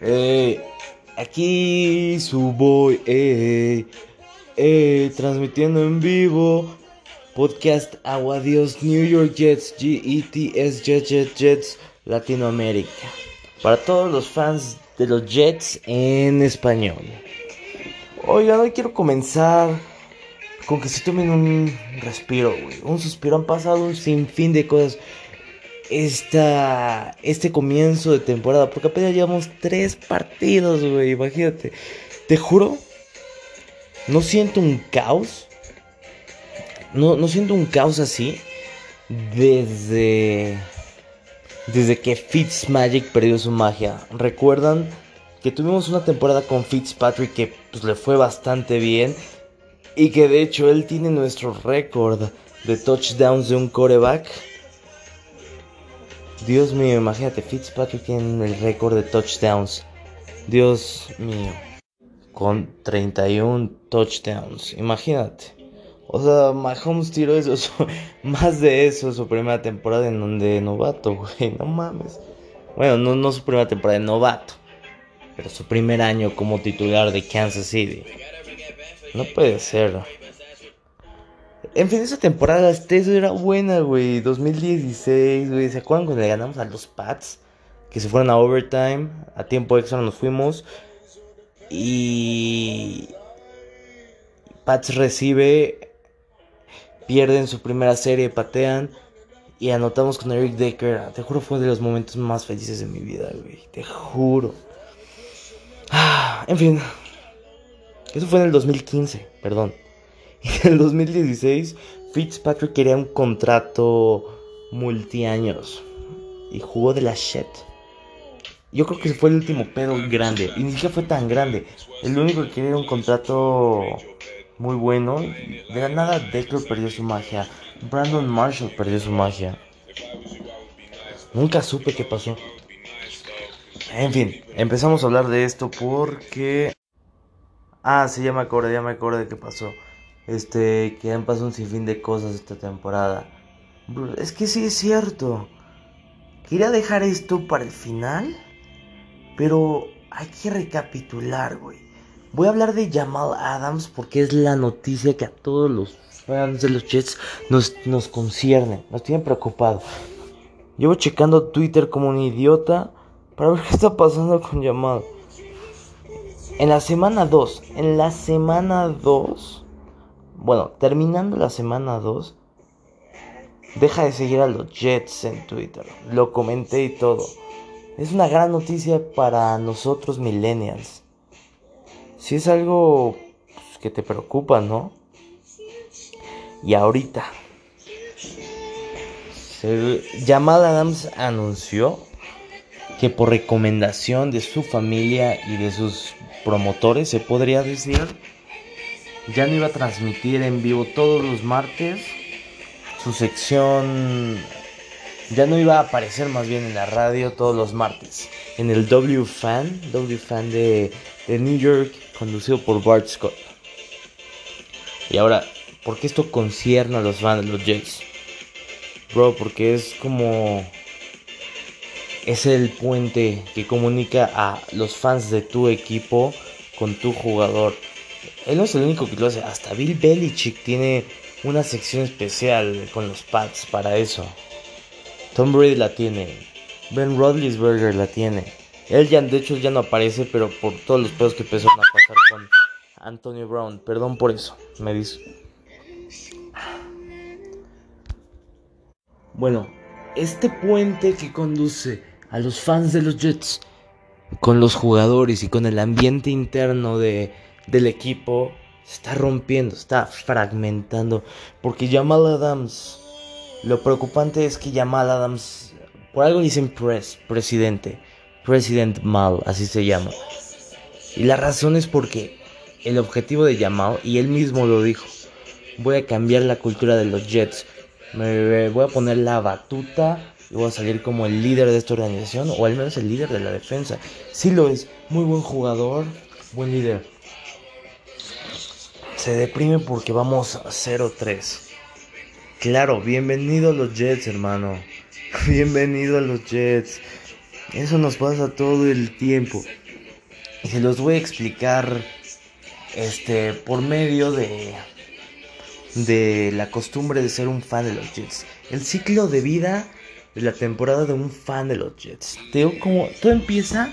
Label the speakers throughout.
Speaker 1: Eh, aquí su boy, eh, eh, transmitiendo en vivo. Podcast Agua Dios New York Jets, GETS Jets, Jets, Jets, Latinoamérica. Para todos los fans de los Jets en español. Oigan, hoy quiero comenzar con que se tomen un respiro. Un suspiro. Han pasado un sinfín de cosas esta, este comienzo de temporada. Porque apenas llevamos tres partidos, güey. Imagínate. Te juro, no siento un caos. No, no siento un caos así. Desde. Desde que Fitzmagic perdió su magia. ¿Recuerdan? Que tuvimos una temporada con Fitzpatrick que pues, le fue bastante bien. Y que de hecho él tiene nuestro récord de touchdowns de un coreback. Dios mío, imagínate, Fitzpatrick tiene el récord de touchdowns. Dios mío. Con 31 touchdowns. Imagínate. O sea, Mahomes tiró eso, más de eso su primera temporada en donde novato, güey. No mames. Bueno, no, no su primera temporada de novato. Pero su primer año como titular de Kansas City. No puede ser. En fin, esa temporada este era buena, güey. 2016, güey. ¿Se acuerdan cuando le ganamos a los Pats? Que se fueron a overtime. A tiempo extra nos fuimos. Y. Pats recibe. Pierden su primera serie, patean. Y anotamos con Eric Decker. Te juro, fue uno de los momentos más felices de mi vida, güey. Te juro. Ah, en fin. Eso fue en el 2015, perdón. En el 2016, Fitzpatrick quería un contrato multiaños. Y jugó de la shit. Yo creo que fue el último pedo grande. Y ni siquiera fue tan grande. El único que quería un contrato muy bueno. De la nada, Decker perdió su magia. Brandon Marshall perdió su magia. Nunca supe qué pasó. En fin, empezamos a hablar de esto porque... Ah, sí, ya me acordé, ya me acordé de qué pasó. Este, que han pasado un sinfín de cosas esta temporada. Es que sí es cierto. Quería dejar esto para el final, pero hay que recapitular, güey. Voy a hablar de Jamal Adams porque es la noticia que a todos los fans de los Jets nos, nos concierne, nos tiene preocupado. Llevo checando Twitter como un idiota para ver qué está pasando con Jamal. En la semana 2, en la semana 2, bueno, terminando la semana 2, deja de seguir a los Jets en Twitter. Lo comenté y todo. Es una gran noticia para nosotros millennials. Si es algo pues, que te preocupa, ¿no? Y ahorita, Jamal Adams anunció que por recomendación de su familia y de sus promotores, se podría decir, ya no iba a transmitir en vivo todos los martes. Su sección ya no iba a aparecer más bien en la radio todos los martes. En el W Fan, W Fan de, de New York, conducido por Bart Scott. Y ahora, ¿por qué esto concierne a los fans de los Jets? Bro, porque es como es el puente que comunica a los fans de tu equipo con tu jugador. Él no es el único que lo hace, hasta Bill Belichick tiene una sección especial con los Pats para eso. Tom Brady la tiene, Ben Roethlisberger la tiene. Él ya, de hecho, ya no aparece, pero por todos los pedos que empezaron a pasar con Antonio Brown. Perdón por eso, me dice. Bueno, este puente que conduce a los fans de los Jets con los jugadores y con el ambiente interno de, del equipo se está rompiendo, está fragmentando. Porque Jamal Adams, lo preocupante es que Jamal Adams, por algo dicen pres, presidente, President Mal, así se llama. Y la razón es porque el objetivo de Jamal, y él mismo lo dijo, voy a cambiar la cultura de los Jets. Me voy a poner la batuta y voy a salir como el líder de esta organización, o al menos el líder de la defensa. Sí lo es, muy buen jugador, buen líder. Se deprime porque vamos a 0-3. Claro, bienvenido a los Jets, hermano. Bienvenido a los Jets. Eso nos pasa todo el tiempo. Y se los voy a explicar este por medio de de la costumbre de ser un fan de los Jets. El ciclo de vida de la temporada de un fan de los Jets. Te como todo empieza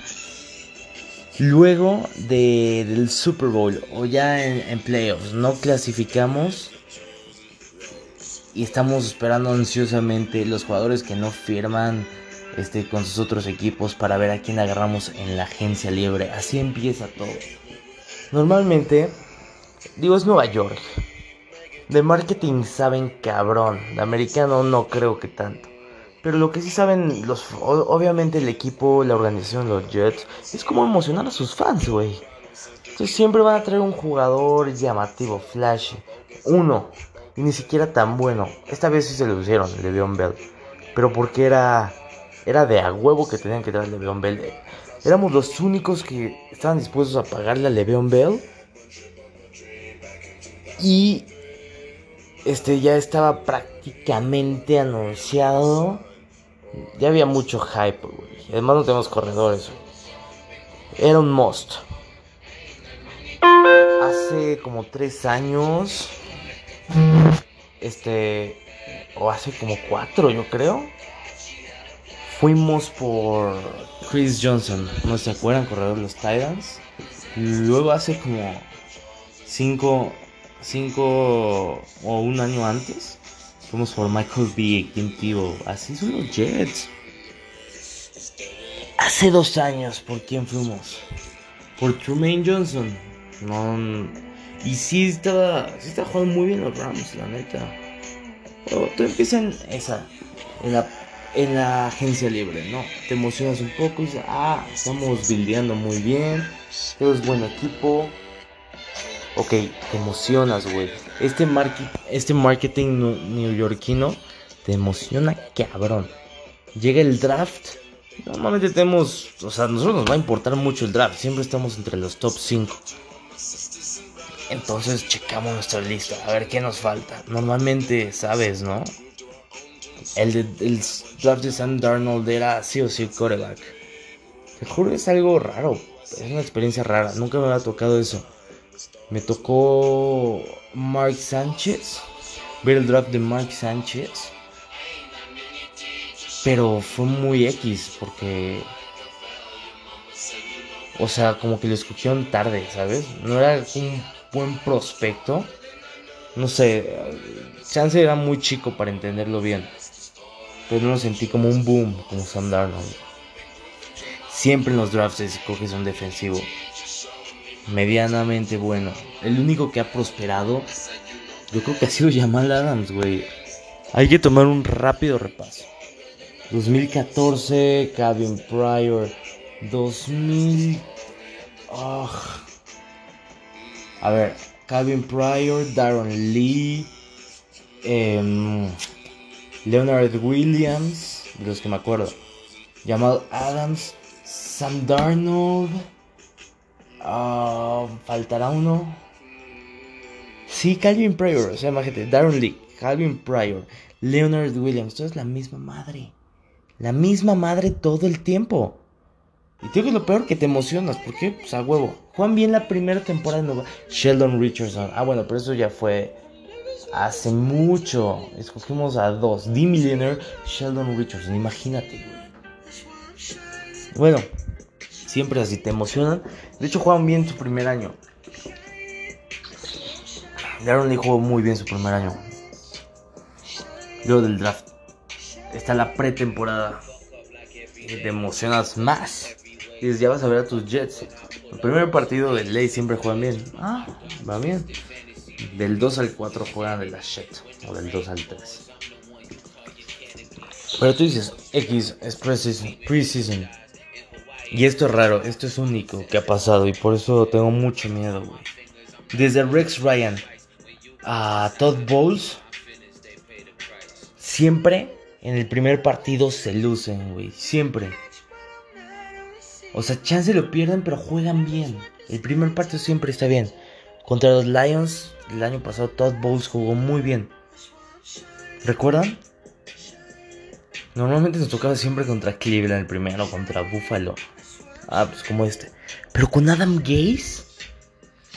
Speaker 1: luego de, del Super Bowl o ya en, en playoffs. No clasificamos y estamos esperando ansiosamente los jugadores que no firman este, con sus otros equipos para ver a quién agarramos en la agencia libre. Así empieza todo. Normalmente, digo, es Nueva York. De marketing saben cabrón. De americano no creo que tanto. Pero lo que sí saben, los, obviamente el equipo, la organización, los Jets, es como emocionar a sus fans, güey. Entonces siempre van a traer un jugador llamativo, flash. Uno. Y ni siquiera tan bueno. Esta vez sí se lo pusieron, Le'Veon Bell. Pero porque era era de a huevo que tenían que a Le'Veon Bell. Éramos los únicos que estaban dispuestos a pagarle a Le'Veon Bell. Y este ya estaba prácticamente anunciado. Ya había mucho hype, güey. Además no tenemos corredores. Era un must. Hace como tres años. Este. O hace como cuatro, yo creo fuimos por Chris Johnson, ¿no se acuerdan? Corredor de los Titans. Luego hace como 5 cinco o un año antes fuimos por Michael B. Quintivo. Así son los Jets. Hace dos años, ¿por quién fuimos? Por Trumaine Johnson. No, y sí estaba, sí estaba jugando muy bien los Rams, la neta. Pero tú empiezas en esa, en la en la agencia libre, ¿no? Te emocionas un poco y dices, ah, estamos buildeando muy bien, es buen equipo. Ok, te emocionas, güey. Este, este marketing neoyorquino te emociona cabrón. Llega el draft. Normalmente tenemos, o sea, a nosotros nos va a importar mucho el draft. Siempre estamos entre los top 5. Entonces checamos nuestra lista, a ver qué nos falta. Normalmente, sabes, ¿no? El, de, el draft de Sam Darnold era sí o sí coreback. Te juro, es algo raro. Es una experiencia rara. Nunca me había tocado eso. Me tocó Mark Sánchez. Ver el draft de Mark Sánchez. Pero fue muy X porque... O sea, como que lo escogieron tarde, ¿sabes? No era un buen prospecto. No sé, chance era muy chico para entenderlo bien pero no lo sentí como un boom, como Sam Darnold. Siempre en los drafts escoges un defensivo medianamente bueno. El único que ha prosperado, yo creo que ha sido Jamal Adams, güey. Hay que tomar un rápido repaso. 2014, Calvin Pryor. 2000. A ver, Calvin Pryor, Darren Lee. Eh, Leonard Williams, de los que me acuerdo. Jamal Adams, Sam Darnold. Ah, faltará uno. Sí, Calvin Pryor, o sea, imagínate, Darren Lee, Calvin Pryor, Leonard Williams, todo es la misma madre. La misma madre todo el tiempo. Y te que lo peor que te emocionas, porque pues a huevo. Juan bien la primera temporada de Nueva. Sheldon Richardson. Ah, bueno, pero eso ya fue Hace mucho escogimos a dos. The Millionaire, Sheldon Richardson. Imagínate, Bueno, siempre así te emocionan. De hecho, juegan bien su primer año. Lee jugó muy bien su primer año. Luego del draft. Está la pretemporada. Y te emocionas más. Y dices, ya vas a ver a tus Jets. El primer partido de ley siempre juegan bien. Ah, va bien. Del 2 al 4 juegan de la shit. O del 2 al 3. Pero tú dices, X es preseason, Y esto es raro, esto es único que ha pasado. Y por eso tengo mucho miedo, güey. Desde Rex Ryan a Todd Bowles. Siempre en el primer partido se lucen, güey. Siempre. O sea, chance lo pierden, pero juegan bien. El primer partido siempre está bien. Contra los Lions el año pasado Todd Bowles jugó muy bien. ¿Recuerdan? Normalmente nos tocaba siempre contra Cleveland el primero, contra Buffalo. Ah, pues como este. Pero con Adam Gaze,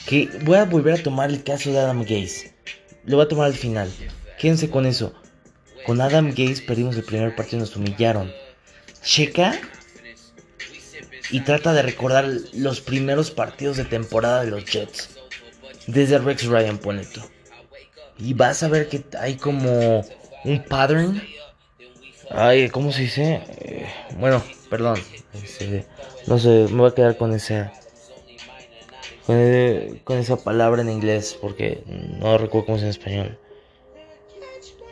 Speaker 1: que voy a volver a tomar el caso de Adam Gaze. Lo voy a tomar al final. Quédense con eso. Con Adam Gaze perdimos el primer partido, nos humillaron. Checa y trata de recordar los primeros partidos de temporada de los Jets. Desde Rex Ryan, pone Y vas a ver que hay como un pattern. Ay, ¿cómo se dice? Eh, bueno, perdón. Este, no sé, me voy a quedar con esa. Con, esa palabra en inglés porque no recuerdo cómo es en español.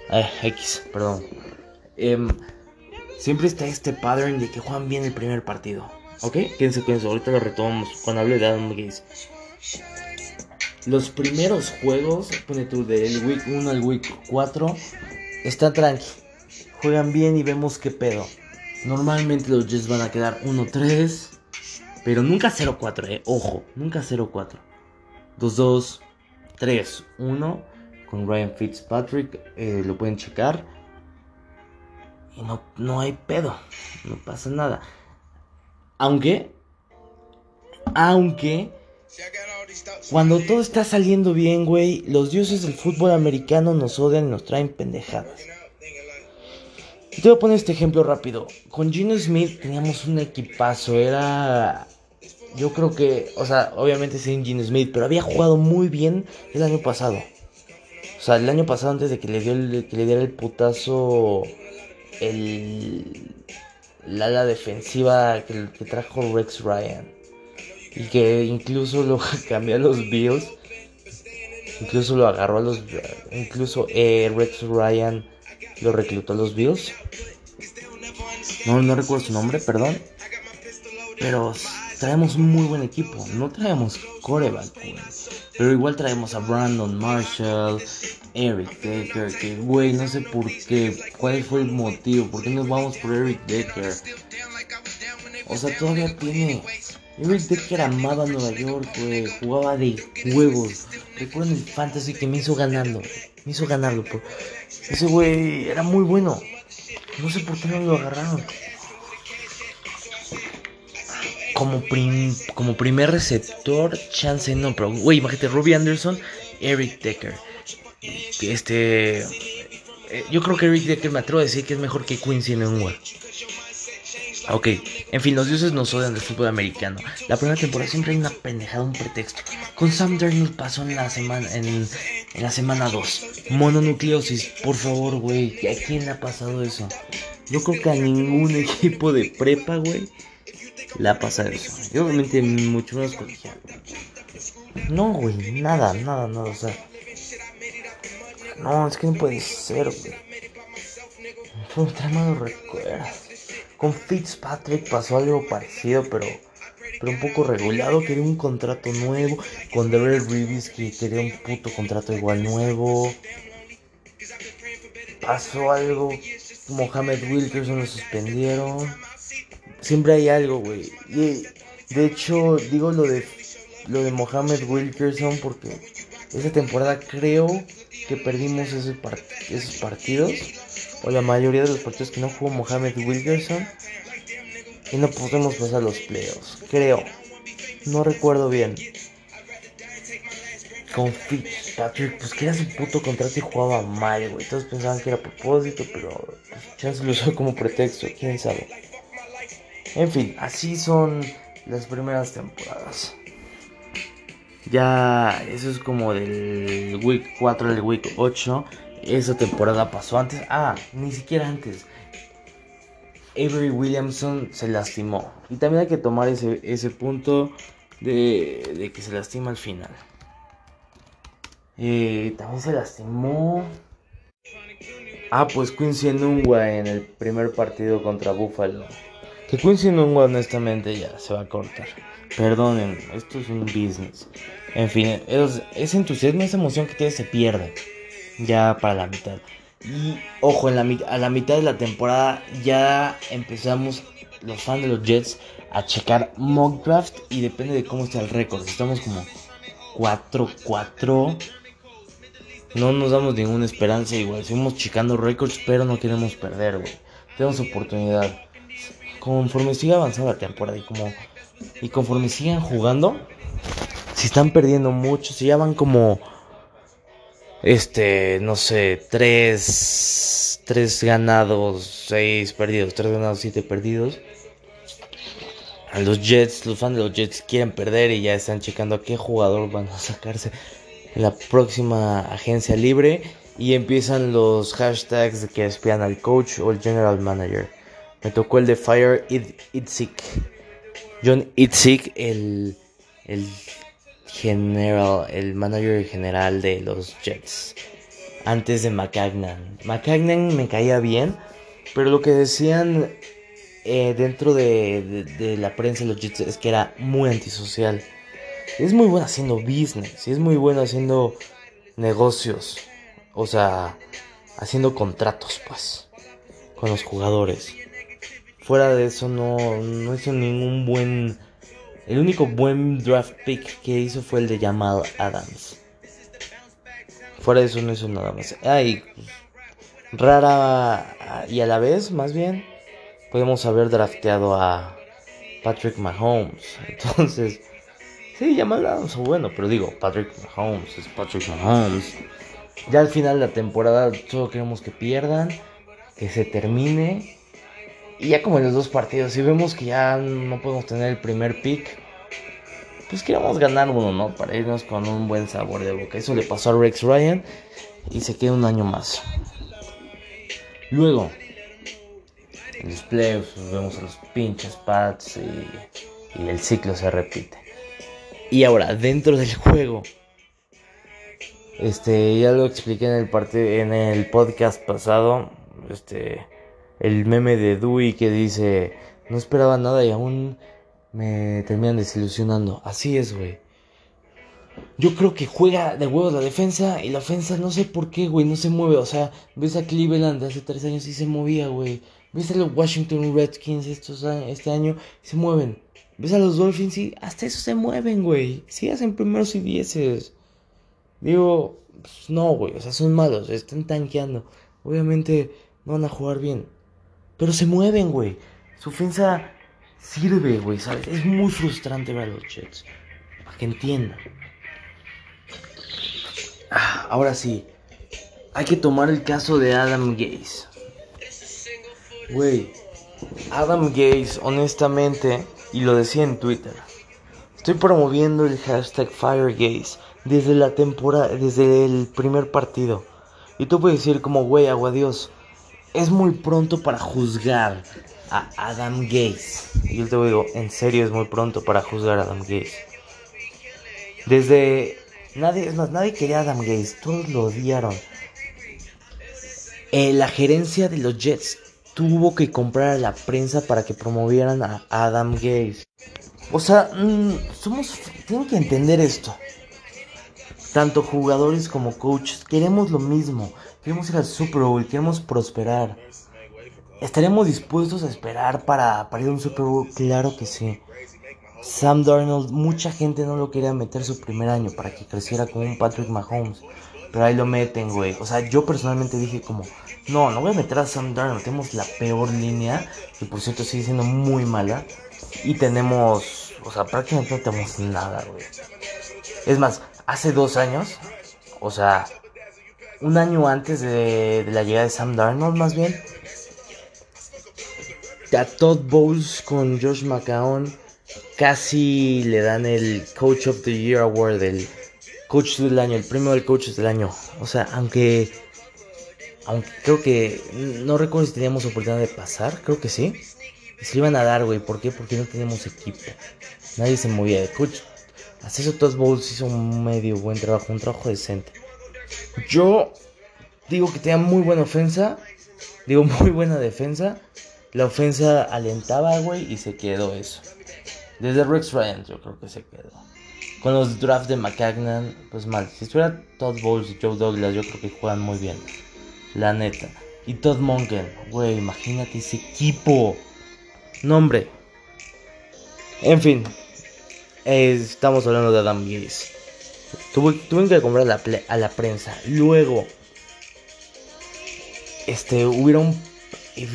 Speaker 1: Ay, X, perdón. Em, siempre está este pattern de que juegan bien el primer partido. ¿Ok? Quédense con eso, ahorita lo retomamos cuando hable de Adam Gaze. Los primeros juegos, pone tú del week 1 al week 4, está tranqui. Juegan bien y vemos qué pedo. Normalmente los Jets van a quedar 1-3, pero nunca 0-4, eh. Ojo, nunca 0-4. 2-2, 3-1 con Ryan Fitzpatrick, eh, lo pueden checar. Y no, no hay pedo, no pasa nada. Aunque, aunque, cuando todo está saliendo bien, güey, los dioses del fútbol americano nos odian y nos traen pendejadas. Te voy a poner este ejemplo rápido. Con Gino Smith teníamos un equipazo, era... Yo creo que, o sea, obviamente sin Gino Smith, pero había jugado muy bien el año pasado. O sea, el año pasado antes de que le, dio que le diera el putazo el la ala defensiva que, trajo Rex Ryan. Y que incluso lo cambió a los Bills. Incluso lo agarró a los. Incluso eh, Rex Ryan lo reclutó a los Bills. No, no recuerdo su nombre, perdón. Pero traemos un muy buen equipo. No traemos coreback, Pero igual traemos a Brandon Marshall, Eric Decker, que güey, no sé por qué, cuál fue el motivo, por qué nos vamos por Eric Decker. O sea, todavía tiene. Eric Decker amaba Nueva York, güey, jugaba de juegos. Recuerdo el fantasy que me hizo ganando, me hizo ganarlo, por... ese güey era muy bueno. No sé por qué no lo agarraron. Como, como primer receptor, chance no, pero güey, imagínate, Robbie Anderson, Eric Decker este. Eh, yo creo que Rick Decker me atrevo a decir que es mejor que Quincy Nunwa. Ok, en fin, los dioses nos odian del fútbol americano. La primera temporada siempre hay una pendejada, un pretexto. Con Sam Darnold pasó en la semana en, la semana 2. Mononucleosis, por favor, güey. ¿A quién le ha pasado eso? Yo creo que a ningún equipo de prepa, güey, le ha pasado eso. Y obviamente mucho menos colegial. No, güey, nada, nada, nada, o sea. No, es que no puede ser, güey. Fue un recuerdo. Con Fitzpatrick pasó algo parecido, pero, pero un poco regulado. Quería un contrato nuevo. Con Derek Reeves que quería un puto contrato igual nuevo. Pasó algo. Mohamed Wilkerson lo suspendieron. Siempre hay algo, güey. Y de hecho, digo lo de lo de Mohamed Wilkerson porque esa temporada creo que perdimos esos partidos, o la mayoría de los partidos que no jugó Mohamed Wilkerson, y no podemos pasar los playoffs, creo. No recuerdo bien. Con Fitzpatrick, pues que era su puto contrato y jugaba mal, güey. Todos pensaban que era a propósito, pero pues, se lo usó como pretexto, quién sabe. En fin, así son las primeras temporadas. Ya, eso es como del week 4 al week 8. Esa temporada pasó antes. Ah, ni siquiera antes. Avery Williamson se lastimó. Y también hay que tomar ese, ese punto de, de, que se lastima al final. Eh, también se lastimó. Ah, pues Quincy Nungua en el primer partido contra Buffalo. Que Quincy Nungua honestamente ya se va a cortar. Perdonen, esto es un business. En fin, ese entusiasmo, esa emoción que tiene se pierde ya para la mitad. Y ojo, en la, a la mitad de la temporada ya empezamos los fans de los Jets a checar mock y depende de cómo está el récord. Estamos como 4-4. No nos damos ninguna esperanza igual. Seguimos checando récords, pero no queremos perder, güey. Tenemos oportunidad. Conforme siga avanzando la temporada y como Y conforme sigan jugando, si están perdiendo mucho, si ya van como, este, no sé, tres, tres ganados, seis perdidos, tres ganados, siete perdidos. Los Jets, los fans de los Jets quieren perder y ya están checando a qué jugador van a sacarse en la próxima agencia libre y empiezan los hashtags que espían al coach o el general manager. Me tocó el de Fire Itzik. John Itzik, el general, el manager general de los Jets. Antes de McCagnan. McCagnan me caía bien, pero lo que decían eh, dentro de, la prensa de los Jets es que era muy antisocial. Es muy bueno haciendo business, es muy bueno haciendo negocios. O sea, haciendo contratos, pues, con los jugadores. Fuera de eso, no, no hizo ningún buen. El único buen draft pick que hizo fue el de Jamal Adams. Fuera de eso, no hizo nada más. Ay, rara y a la vez, más bien, podemos haber drafteado a Patrick Mahomes. Entonces, sí, Jamal Adams, bueno, pero digo, Patrick Mahomes es Patrick Mahomes. Ya al final de la temporada solo queremos que pierdan, que se termine. Y ya como en los dos partidos, si vemos que ya no podemos tener el primer pick, pues queremos ganar uno, ¿no? Para irnos con un buen sabor de boca. Eso le pasó a Rex Ryan y se queda un año más. Luego, en los playoffs vemos los pinches Pats y, y el ciclo se repite. Y ahora, dentro del juego, este, ya lo expliqué en el en el podcast pasado. Este, el meme de Dewey que dice, no esperaba nada y aún me terminan desilusionando. Así es, güey. Yo creo que juega de huevos la defensa y la ofensa no sé por qué, güey, no se mueve. O sea, ves a Cleveland de hace tres años y se movía, güey. Ves a los Washington Redskins estos, este año y se mueven. Ves a los Dolphins y hasta eso se mueven, güey. Sí hacen primeros y dieces. Digo, pues no, güey, o sea, son malos, están tanqueando. Obviamente no van a jugar bien. Pero se mueven, güey. Su ofensa sirve, güey, ¿sabes? Es muy frustrante ver a los Jets. Para que entiendan. Ah, ahora sí. Hay que tomar el caso de Adam Gaze. Güey. Adam Gaze, honestamente, y lo decía en Twitter. Estoy promoviendo el hashtag FireGaze desde la temporada, desde el primer partido. Y tú puedes decir como, güey, agua Dios, es muy pronto para juzgar a Adam Gaze. Y yo te digo, en serio es muy pronto para juzgar a Adam Gaze. Desde nadie, es nadie quería a Adam Gaze, todos lo odiaron. Eh, la gerencia de los Jets tuvo que comprar a la prensa para que promovieran a Adam Gaze. O sea, mm, somos, tienen que entender esto. Tanto jugadores como coaches queremos lo mismo. Queremos ir al Super Bowl, queremos prosperar. ¿Estaremos dispuestos a esperar para, para ir a un Super Bowl? Claro que sí. Sam Darnold, mucha gente no lo quería meter su primer año para que creciera como un Patrick Mahomes. Pero ahí lo meten, güey. O sea, yo personalmente dije como, no, no voy a meter a Sam Darnold. Tenemos la peor línea, que por cierto sigue siendo muy mala. Y tenemos, o sea, prácticamente no tenemos nada, güey. Es más, hace dos años, o sea, un año antes de, la llegada de Sam Darnold, más bien, a Todd Bowles con Josh McCown casi le dan el Coach of the Year Award, el Coach del año, el premio del Coach del año. O sea, aunque, aunque creo que, no recuerdo si teníamos oportunidad de pasar, creo que sí. Se iban a dar, güey. ¿Por qué? Porque no teníamos equipo. Nadie se movía. de coach Hasta eso Todd Bowles hizo un medio buen trabajo, un trabajo decente. Yo digo que tenía muy buena ofensa. Digo muy buena defensa. La ofensa alentaba, güey, y se quedó eso. Desde Rex Ryan yo creo que se quedó. Con los drafts de McCagnan, pues mal. Si estuviera Todd Bowles y Joe Douglas, yo creo que juegan muy bien. La neta. Y Todd Monken, güey, imagínate ese equipo. Nombre. En fin, estamos hablando de Adam Gaze. Tuve, que comprar a la prensa. Luego, este, hubieron,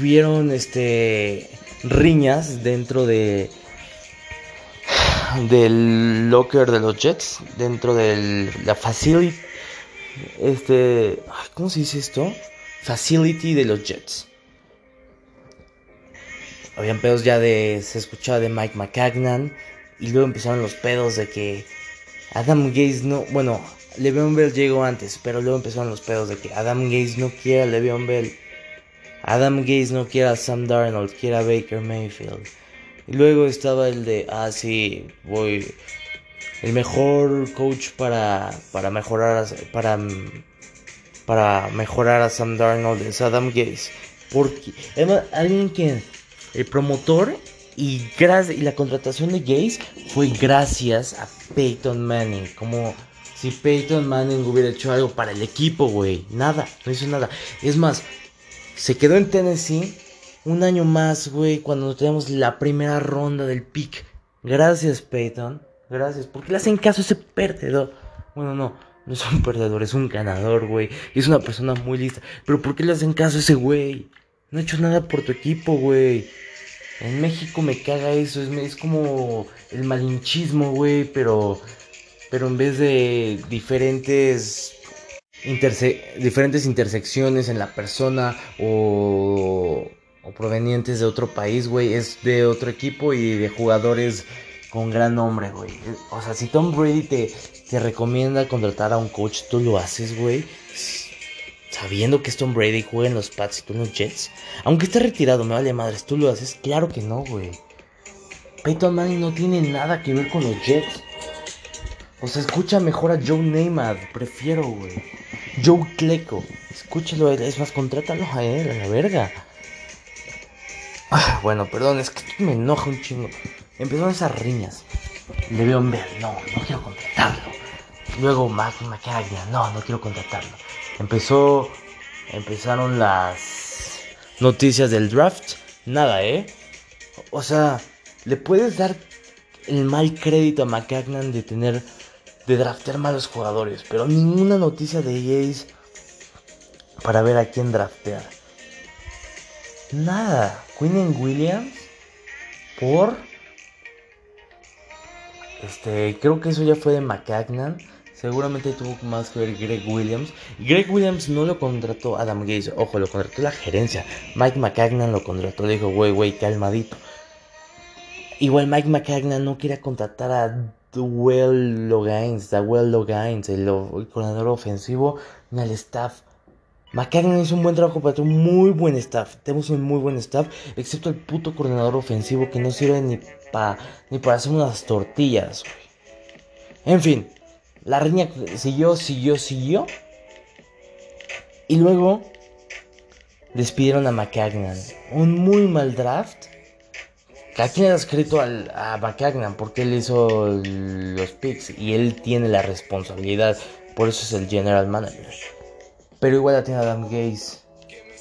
Speaker 1: vieron, este, riñas dentro de, del locker de los Jets, dentro de la facility, este, ¿cómo se dice esto? Facility de los Jets. Habían pedos ya de, se escuchaba de Mike McCagnan y luego empezaron los pedos de que Adam Gaze no, bueno, Le'Veon Bell llegó antes, pero luego empezaron los pedos de que Adam Gaze no quiere a Le'Veon Bell. Adam Gaze no quiere a Sam Darnold, quiere a Baker Mayfield. Y luego estaba el de, ah, sí, voy. El mejor coach para, para mejorar para, para mejorar a Sam Darnold es Adam Gaze. Porque, además, alguien que el promotor y, y la contratación de Gaze fue gracias a Peyton Manning. Como si Peyton Manning hubiera hecho algo para el equipo, güey. Nada, no hizo nada. Es más, se quedó en Tennessee un año más, güey, cuando tenemos la primera ronda del pick. Gracias, Peyton. Gracias. ¿Por qué le hacen caso a ese perdedor? Bueno, no, no es un perdedor, es un ganador, güey. Es una persona muy lista. Pero ¿por qué le hacen caso a ese güey? No ha hecho nada por tu equipo, güey. En México me caga eso. Es, es como el malinchismo, güey. Pero, pero en vez de diferentes diferentes intersecciones en la persona o, o provenientes de otro país, güey, es de otro equipo y de jugadores con gran nombre, güey. O sea, si Tom Brady te, te recomienda contratar a un coach, tú lo haces, güey. Sabiendo que es Tom Brady juega en los Pats y tú en los Jets. Aunque esté retirado, me vale madres, tú lo haces. Claro que no, güey. Peyton Manning no tiene nada que ver con los Jets. O sea, escucha mejor a Joe Neymar, prefiero, güey. Joe Cleco, escúchalo, es más, contrátalo a él, a la verga. Ah, bueno, perdón, es que me enoja un chingo. Empezaron esas riñas. Le veo ver, no, no quiero contratarlo. Luego Mac McCagnan, no, no quiero contratarlo. Empezó, empezaron las noticias del draft. Nada, ¿eh? O sea, le puedes dar el mal crédito a McCagnan de tener de draftear malos jugadores, pero ninguna noticia de EA para ver a quién draftear. Nada. Quinn Williams por este, creo que eso ya fue de McCagnan. Seguramente tuvo más que ver Greg Williams. Greg Williams no lo contrató Adam Gates, ojo, lo contrató la gerencia. Mike McCagnan lo contrató, le dijo, güey, güey, calmadito. Igual Mike McCagnan no quería contratar a Well Logains, Well Logains, el, el coordinador ofensivo, ni al staff. McCagnan hizo un buen trabajo para un muy buen staff. Tenemos un muy buen staff, excepto el puto coordinador ofensivo que no sirve ni, pa, ni para hacer unas tortillas. En fin, la riña siguió, siguió, siguió. Y luego despidieron a McCagnan. Un muy mal draft ¿A quién ha escrito al, a McCagnan? Porque él hizo los picks y él tiene la responsabilidad. Por eso es el general manager. Pero igual la tiene Adam Gaze.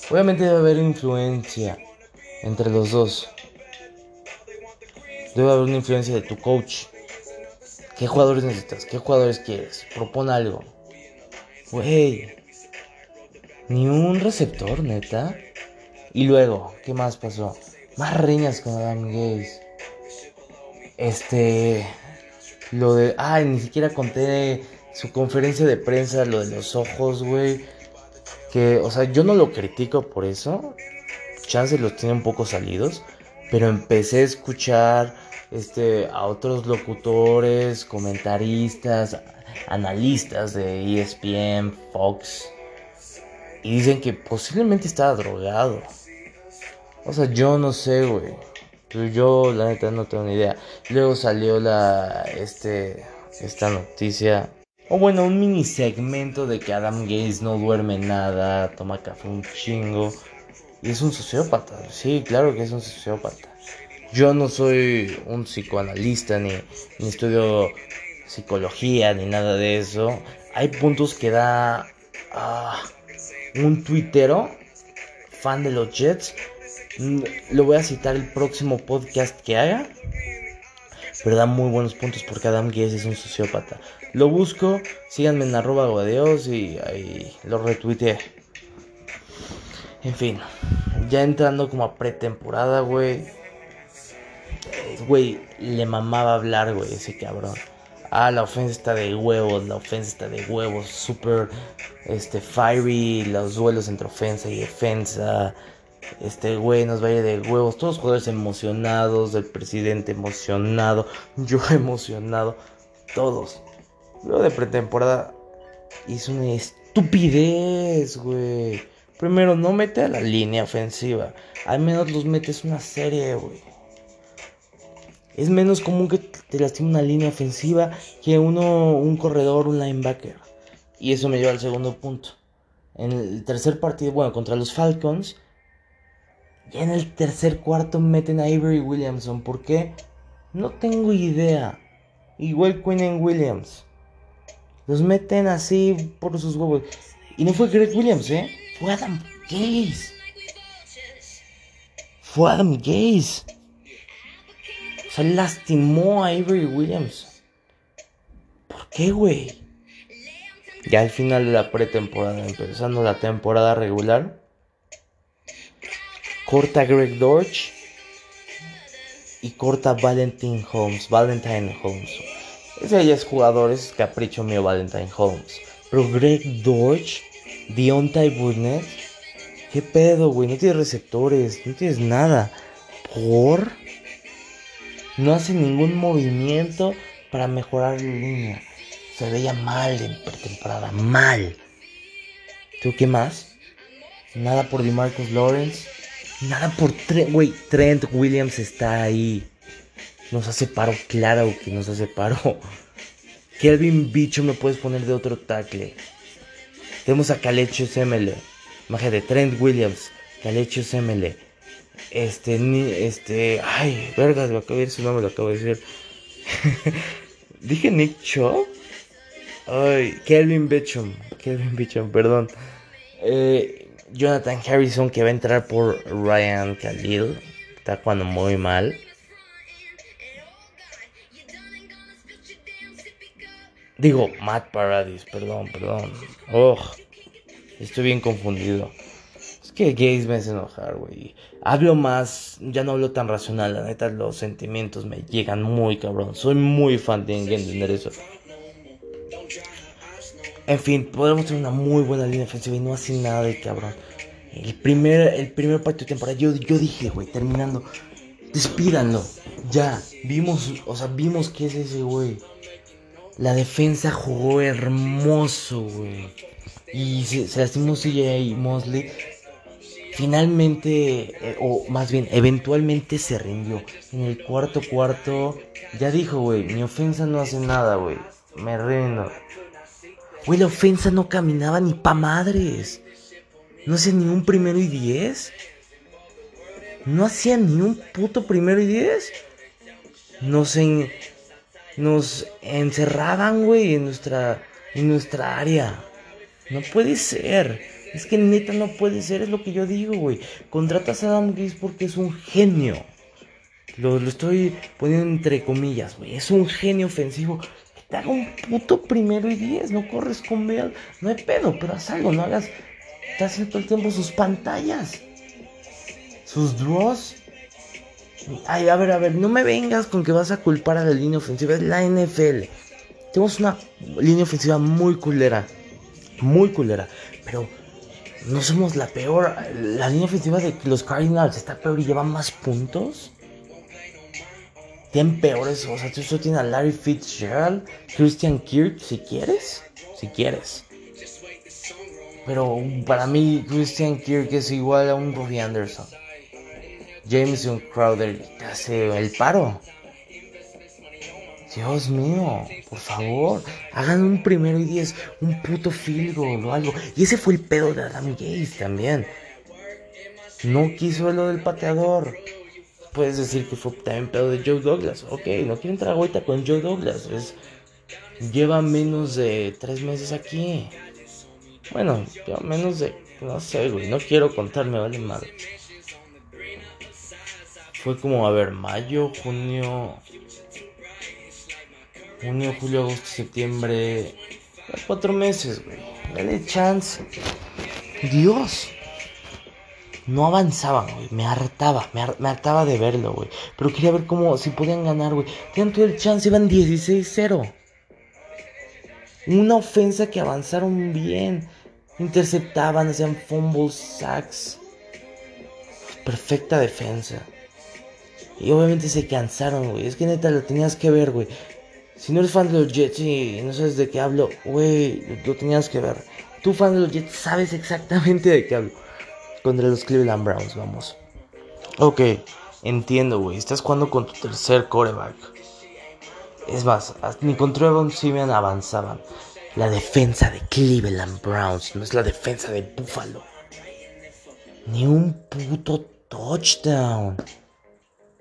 Speaker 1: Obviamente debe haber influencia entre los dos. Debe haber una influencia de tu coach. ¿Qué jugadores necesitas? ¿Qué jugadores quieres? Propone algo. Wey. Ni un receptor, neta. Y luego, ¿qué más pasó? Más riñas con Adam Gaze. Este. Lo de. Ay, ni siquiera conté su conferencia de prensa, lo de los ojos, güey. Que, o sea, yo no lo critico por eso. Chances los tiene un poco salidos. Pero empecé a escuchar este, a otros locutores, comentaristas, analistas de ESPN, Fox. Y dicen que posiblemente estaba drogado. O sea, yo no sé, güey. Yo la neta no tengo ni idea. Luego salió la este esta noticia o bueno, un mini segmento de que Adam Gates no duerme nada, toma café un chingo y es un sociópata. Sí, claro que es un sociópata. Yo no soy un psicoanalista ni, estudio psicología ni nada de eso. Hay puntos que da ah, un tuitero fan de los Jets Mm, lo voy a citar el próximo podcast que haga. Pero da muy buenos puntos porque Adam Guess es un sociópata. Lo busco, síganme en arroba Dios y ahí lo retuiteé. En fin, ya entrando como a pretemporada, güey. Güey, le mamaba hablar, güey, ese cabrón. Ah, la ofensa está de huevos, la ofensa está de huevos, super, este, fiery, los duelos entre ofensa y defensa. Este güey nos va a ir de huevos, todos los jugadores emocionados, el presidente emocionado, yo emocionado, todos. Luego de pretemporada hizo una estupidez, güey. Primero, no mete a la línea ofensiva. Al menos los metes una serie, güey. Es menos común que te lastime una línea ofensiva que uno, un corredor, un linebacker. Y eso me lleva al segundo punto. En el tercer partido, bueno, contra los Falcons, ya en el tercer cuarto meten a Avery Williamson. ¿Por qué? No tengo idea. Igual Quinn Williams. Los meten así por sus huevos. Y no fue Greg Williams, ¿eh? Fue Adam Gaze. Fue Adam Gaze. Lastimó a Avery Williams. ¿Por qué, güey? Ya al final de la pretemporada, empezando la temporada regular, corta Greg Dortch y corta Valentine Holmes. Valentine Holmes. Ese ya es jugador, es capricho mío Valentine Holmes. Pero Greg Dortch, Deontay Burnett, ¿qué pedo, güey? No tienes receptores, no tienes nada. ¿Por? No hace ningún movimiento para mejorar la línea. Se veía mal en pretemporada, mal. ¿Tú qué más? Nada por DeMarcus Lawrence. Nada por Trent, güey. Trent Williams está ahí. Nos hace paro, claro que nos hace paro. Kelvin Bicho me puedes poner de otro tackle. Tenemos a Calecho Semele. de Trent Williams. Calecho Semele. Este, ni, este, ay, vergas, lo acabo de decir su nombre, lo acabo de decir. Dije Nick Chop. Ay, Kelvin Bichum. Kelvin Bichum, perdón. Eh, Jonathan Harrison que va a entrar por Ryan Khalil. Está jugando muy mal. Digo, Matt Paradis, perdón, perdón. Oh, estoy bien confundido. Que Gaze me hace enojar, güey. Hablo más, ya no hablo tan racional, la neta, los sentimientos me llegan muy cabrón. Soy muy fan de entender eso. En fin, podemos tener una muy buena línea ofensiva y no hace nada de cabrón. El primer, el primer partido de temporada, yo, yo dije, güey, terminando, despídanlo. Ya, vimos, o sea, vimos que es ese, güey. La defensa jugó hermoso, güey. Y se, se lastimó Mosley. Finalmente, eh, o más bien, eventualmente se rindió. En el cuarto cuarto, ya dijo, güey, mi ofensa no hace nada, güey. Me rindo. Güey, la ofensa no caminaba ni pa' madres. No hacía ni un primero y diez. No hacía ni un puto primero y diez. No sé nos encerraban, güey, en nuestra, en nuestra área. No puede ser. Es que neta no puede ser, es lo que yo digo, güey. Contratas a Adam Gaze porque es un genio. Lo, lo estoy poniendo entre comillas, güey. Es un genio ofensivo. Que te haga un puto primero y diez. No corres con Bell. No hay pedo, pero haz algo. No hagas. Estás haciendo todo el tiempo sus pantallas. Sus draws. Ay, a ver, a ver, no me vengas con que vas a culpar a la línea ofensiva. Es la NFL. Tenemos una línea ofensiva muy culera. Muy culera. Pero no somos la peor. La línea ofensiva de los Cardinals está peor y lleva más puntos. Tienen peores. O sea, tú solo tienes a Larry Fitzgerald, Christian Kirk, si quieres. Si quieres. Pero para mí, Christian Kirk es igual a un Robbie Anderson. Jameson Crowder te hace el paro. Dios mío, por favor, hagan un primero y diez, un puto field o algo. Y ese fue el pedo de Adam Gates también. No quiso lo del pateador. Puedes decir que fue también pedo de Joe Douglas. Ok, no quiero entrar a con Joe Douglas. lleva menos de tres meses aquí. Bueno, menos de. No sé, güey. No quiero contarme, vale madre fue como, a ver, mayo, junio, junio, julio, agosto, septiembre, cuatro meses, güey. Dale chance. Dios. no avanzaban, güey. Me hartaba, me, hartaba de verlo, güey. Pero quería ver cómo, si podían ganar, güey. Tenían todo el chance, iban 16-0. Una ofensa que avanzaron bien. Interceptaban, hacían fumbles, sacks. Perfecta defensa. Y obviamente se cansaron, güey. Es que neta lo tenías que ver, güey. Si no eres fan de los Jets y no sabes de qué hablo, güey, lo tenías que ver. Tú fan de los Jets sabes exactamente de qué hablo. Contra los Cleveland Browns, vamos. Ok, entiendo, güey. Estás jugando con tu tercer coreback. Es más, ni con Trevor Simeon avanzaban. La defensa de Cleveland Browns no es la defensa de Buffalo. Ni un puto touchdown.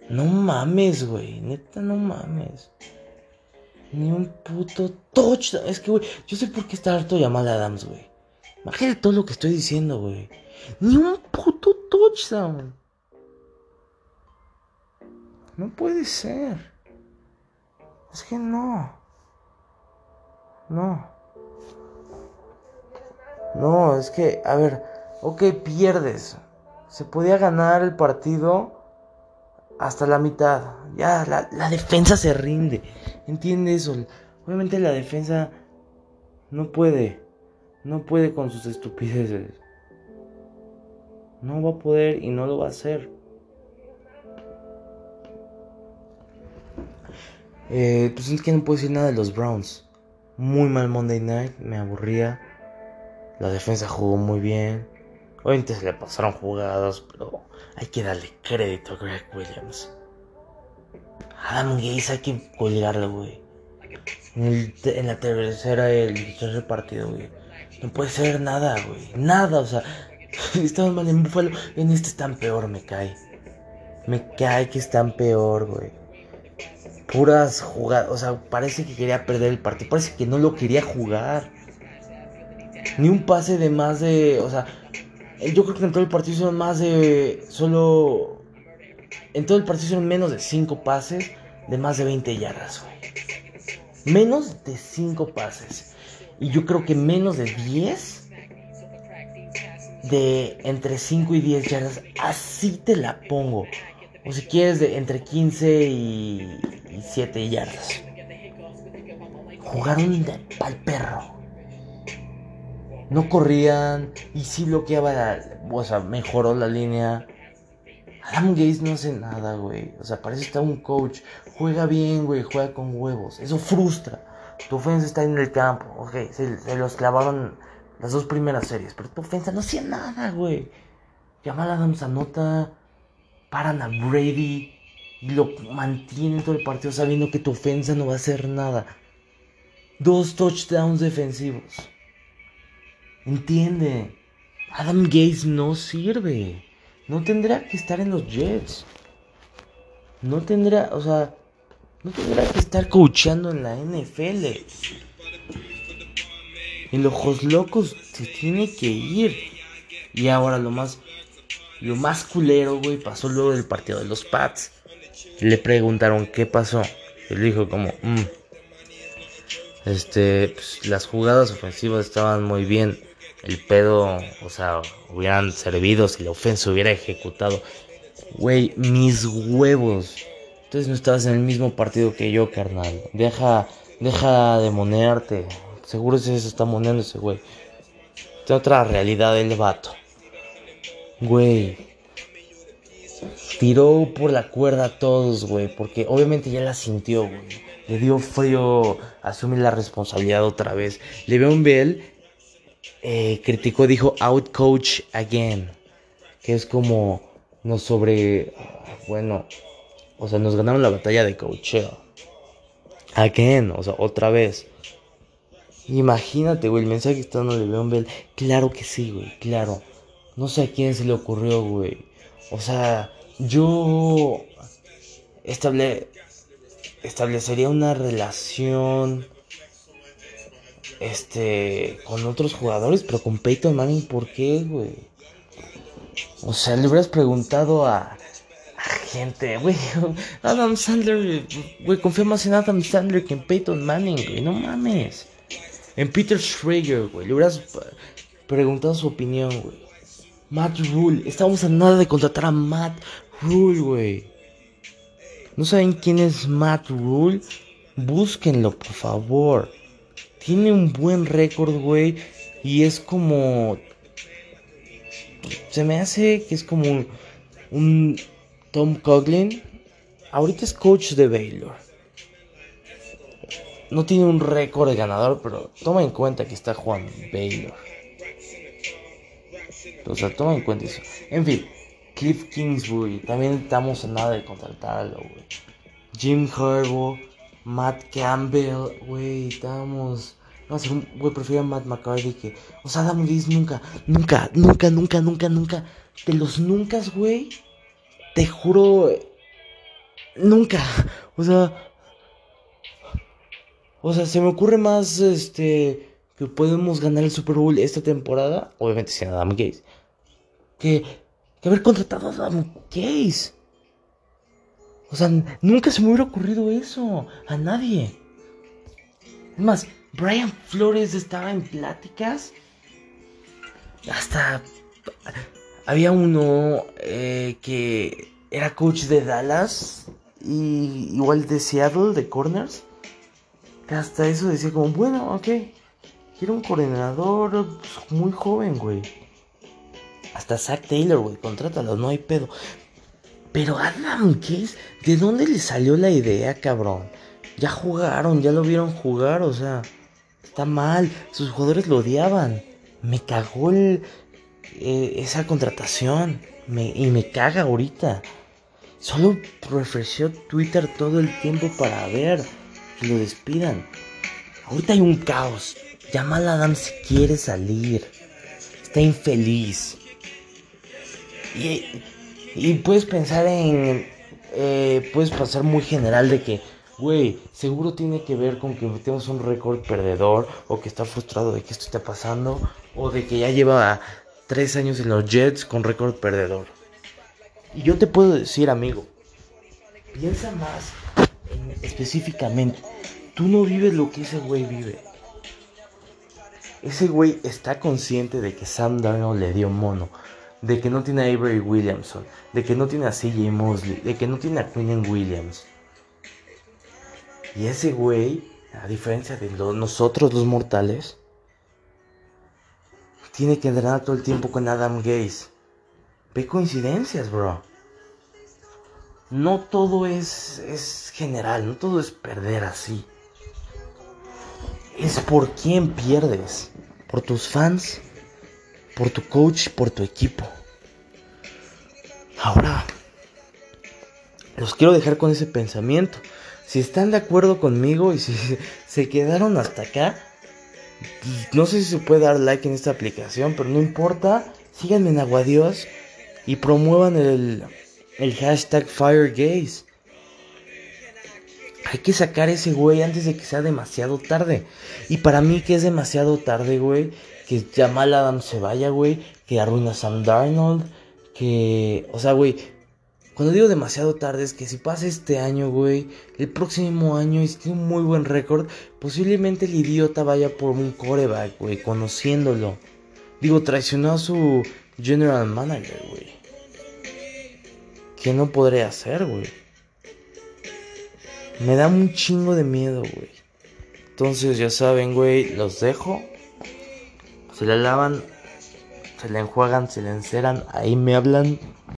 Speaker 1: No mames, güey. Neta, no mames. Ni un puto touchdown. Es que, güey, yo sé por qué está harto llamada Adams, güey. Imagínate todo lo que estoy diciendo, güey. Ni un puto touchdown. No puede ser. Es que no. No. No, es que, a ver, ok, pierdes. Se podía ganar el partido hasta la mitad. Ya, la, defensa se rinde. Entiende eso. Obviamente la defensa no puede. No puede con sus estupideces. No va a poder y no lo va a hacer. Eh, pues es que no puedo decir nada de los Browns. Muy mal Monday Night, me aburría. La defensa jugó muy bien. Obviamente se le pasaron jugadas, pero hay que darle crédito a Greg Williams. Adam Gaze hay que colgarlo, güey. En, la tercera, el tercer partido, güey. No puede ser nada, güey. Nada, o sea. Estaban mal en Buffalo. En este están peor, me cae. Me cae que están peor, güey. Puras jugadas. O sea, parece que quería perder el partido. Parece que no lo quería jugar. Ni un pase de más de. O sea, yo creo que en todo el partido hicieron más de. Solo. En todo el partido hicieron menos de 5 pases de más de 20 yardas, Menos de 5 pases. Y yo creo que menos de 10 de entre 5 y 10 yardas. Así te la pongo. O si quieres de entre 15 y, 7 yardas. Jugaron pal perro no corrían y sí bloqueaba, o sea, mejoró la línea. Adam Gates no hace nada, güey. O sea, parece estar un coach. Juega bien, güey, juega con huevos. Eso frustra. Tu ofensa está en el campo, ok. Se, los clavaron las dos primeras series, pero tu ofensa no hacía nada, güey. Jamal Adams anota, paran a Brady y lo mantienen todo el partido sabiendo que tu ofensa no va a hacer nada. Dos touchdowns defensivos. Entiende. Adam Gates no sirve. No tendrá que estar en los Jets. No tendrá, o sea, no tendrá que estar coachando en la NFL. En ojos locos se tiene que ir. Y ahora lo más, lo más culero, güey, pasó luego del partido de los Pats. Le preguntaron qué pasó. Él dijo como, mm, este, pues, las jugadas ofensivas estaban muy bien el pedo, o sea, hubieran servido si la ofensa hubiera ejecutado. Güey, mis huevos. Entonces no estabas en el mismo partido que yo, carnal. Deja, deja de monearte. Seguro si se está moneando ese güey. Tiene otra realidad el vato. Güey. Tiró por la cuerda a todos, güey. Porque obviamente ya la sintió, güey. Le dio frío asumir la responsabilidad otra vez. Le veo un Bell eh, criticó, dijo out coach again, que es como nos sobre, bueno, o sea, nos ganaron la batalla de coacheo. Again, o sea, otra vez. Imagínate, güey, el mensaje que está dando Le'Veon Bell. Claro que sí, güey, claro. No sé a quién se le ocurrió, güey. O sea, yo estable, establecería una relación este, con otros jugadores, pero con Peyton Manning, ¿por qué, güey? O sea, le hubieras preguntado a, gente, güey, Adam Sandler, güey, confía más en Adam Sandler que en Peyton Manning, güey, no mames. En Peter Schrager, güey, le hubieras preguntado su opinión, güey. Matt Rule. Estamos a nada de contratar a Matt Rule, güey. ¿No saben quién es Matt Rule? Búsquenlo, por favor. Tiene un buen récord, güey. Y es como... Se me hace que es como un, un Tom Coughlin. Ahorita es coach de Baylor. No tiene un récord de ganador, pero toma en cuenta que está Juan Baylor. O sea, toma en cuenta eso. En fin, Cliff Kingsbury. También estamos en nada de contratarlo, güey. Jim Harbaugh. Matt Campbell. Güey, estamos... No sé, güey, prefiero a Matt McCarthy que... O sea, Adam Gates nunca, nunca, nunca, nunca, nunca, nunca... De los nunca, güey. Te juro... Nunca. O sea... O sea, se me ocurre más, este... Que podemos ganar el Super Bowl esta temporada. Obviamente sin Adam Gates que, que haber contratado a Adam Case. O sea, nunca se me hubiera ocurrido eso. A nadie. Es más, Brian Flores estaba en pláticas. Hasta había uno eh, que era coach de Dallas y igual de Seattle, de Corners. Que hasta eso decía como, bueno, ok. Quiero un coordinador pues, muy joven, güey. Hasta Zack Taylor, güey, contrátalo, no hay pedo. Pero Adam Case, ¿de dónde le salió la idea, cabrón? Ya jugaron, ya lo vieron jugar, o sea, está mal. Sus jugadores lo odiaban. Me cagó el, eh, esa contratación. y me caga ahorita. Solo refrescó Twitter todo el tiempo para ver que lo despidan. Ahorita hay un caos. Llama a Adam si quiere salir. Está infeliz. Y, puedes pensar en. Eh, puedes pasar muy general de que, güey, seguro tiene que ver con que tenemos un récord perdedor, o que está frustrado de que esto esté pasando, o de que ya lleva tres años en los Jets con récord perdedor. Y yo te puedo decir, amigo, piensa más específicamente. Tú no vives lo que ese güey vive. Ese güey está consciente de que Sam Darnold le dio mono de que no tiene a Avery Williamson, de que no tiene a CJ Mosley, de que no tiene a Quinn Williams. Y ese güey, a diferencia de nosotros los mortales, tiene que entrenar todo el tiempo con Adam Gaze. Ve coincidencias, bro. No todo es, es general, no todo es perder así. Es por quién pierdes. Por tus fans por tu coach, por tu equipo. Ahora, los quiero dejar con ese pensamiento. Si están de acuerdo conmigo y si se quedaron hasta acá, no sé si se puede dar like en esta aplicación, pero no importa. Síganme en Aguadios y promuevan el, el hashtag FireGaze. Hay que sacar ese güey antes de que sea demasiado tarde. Y para mí que es demasiado tarde, güey, que Jamal Adams se vaya, güey, que arruina a Sam Darnold, que, o sea, güey, cuando digo demasiado tarde es que si pasa este año, güey, el próximo año y si tiene un muy buen récord, posiblemente el idiota vaya por un coreback, güey, conociéndolo. Digo, traicionó a su general manager, güey. ¿Qué no podría hacer, güey? Me da un chingo de miedo, güey. Entonces, ya saben, güey, los dejo. Se la lavan, se la enjuagan, se la enceran, ahí me hablan.